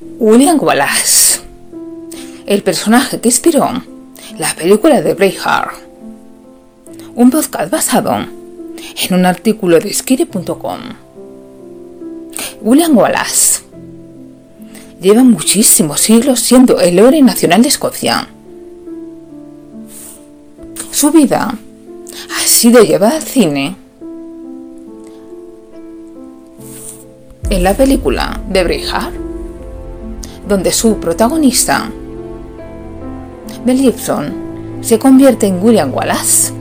William Wallace, el personaje que inspiró la película de Braveheart, un podcast basado en un artículo de Skiri.com. William Wallace lleva muchísimos siglos siendo el héroe nacional de Escocia. Su vida ha sido llevada al cine en la película de Braveheart, donde su protagonista, Mel Gibson, se convierte en William Wallace.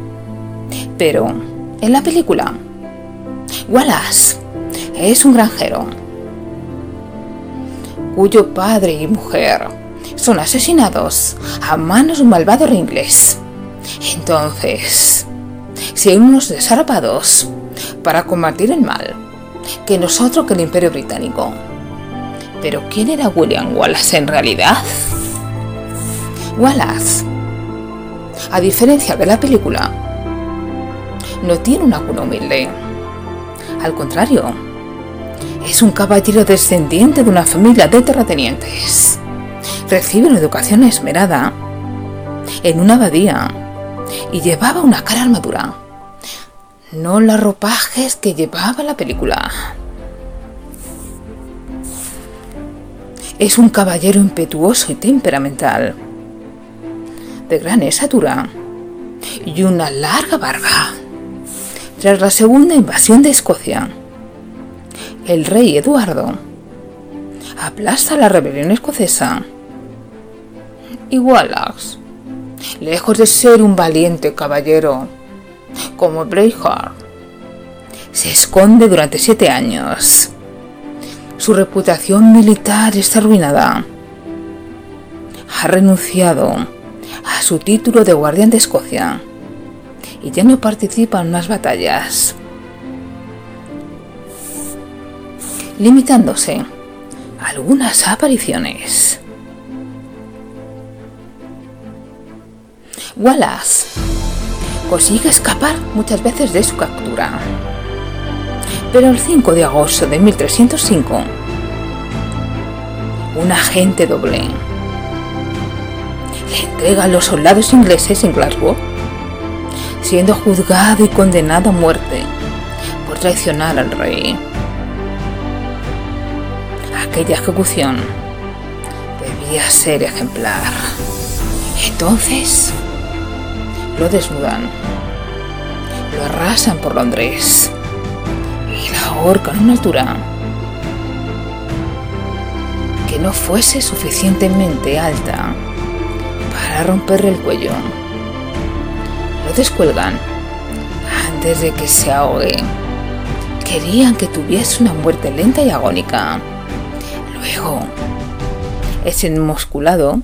Pero en la película, Wallace es un granjero cuyo padre y mujer son asesinados a manos de un malvado inglés. Entonces, si hay unos desarrapados para combatir el mal, que nosotros que el imperio británico. Pero ¿quién era William Wallace en realidad? Wallace, a diferencia de la película, no tiene una cuna humilde. Al contrario, es un caballero descendiente de una familia de terratenientes. Recibe una educación esmerada en una abadía y llevaba una cara armadura. No los ropajes que llevaba la película. Es un caballero impetuoso y temperamental, de gran estatura y una larga barba. Tras la segunda invasión de Escocia, el rey Eduardo aplasta la rebelión escocesa. Y Wallace, lejos de ser un valiente caballero como Braveheart, se esconde durante siete años. Su reputación militar está arruinada. Ha renunciado a su título de guardián de Escocia y ya no participa en más batallas. limitándose a algunas apariciones. Wallace consigue escapar muchas veces de su captura, pero el 5 de agosto de 1305, un agente doble le entrega a los soldados ingleses en Glasgow, siendo juzgado y condenado a muerte por traicionar al rey aquella ejecución debía ser ejemplar. Entonces, lo desnudan, lo arrasan por Londres y la ahorcan a una altura que no fuese suficientemente alta para romperle el cuello. Lo descuelgan antes de que se ahogue. Querían que tuviese una muerte lenta y agónica. Luego es enmusculado,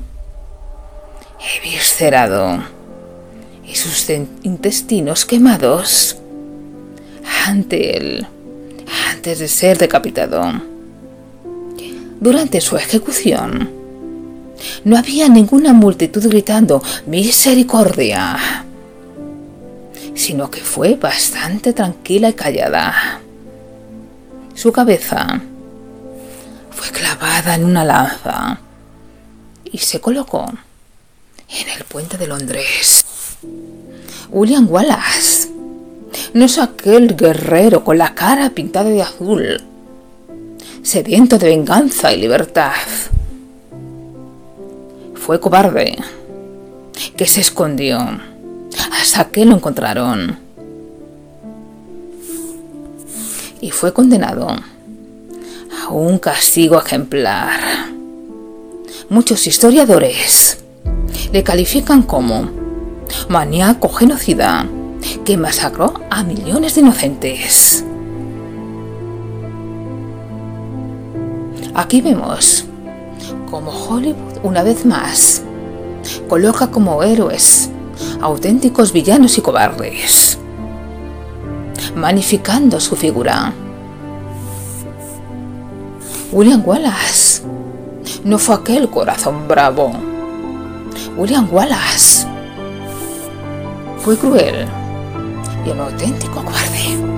eviscerado y sus intestinos quemados ante él antes de ser decapitado. Durante su ejecución, no había ninguna multitud gritando misericordia, sino que fue bastante tranquila y callada. Su cabeza fue clavada en una lanza y se colocó en el puente de Londres. William Wallace no es aquel guerrero con la cara pintada de azul, sediento de venganza y libertad. Fue cobarde, que se escondió hasta que lo encontraron. Y fue condenado un castigo ejemplar. Muchos historiadores le califican como maníaco genocida que masacró a millones de inocentes. Aquí vemos como Hollywood una vez más coloca como héroes auténticos villanos y cobardes, magnificando su figura William Wallace no fue aquel corazón bravo. William Wallace fue cruel y el auténtico guardia.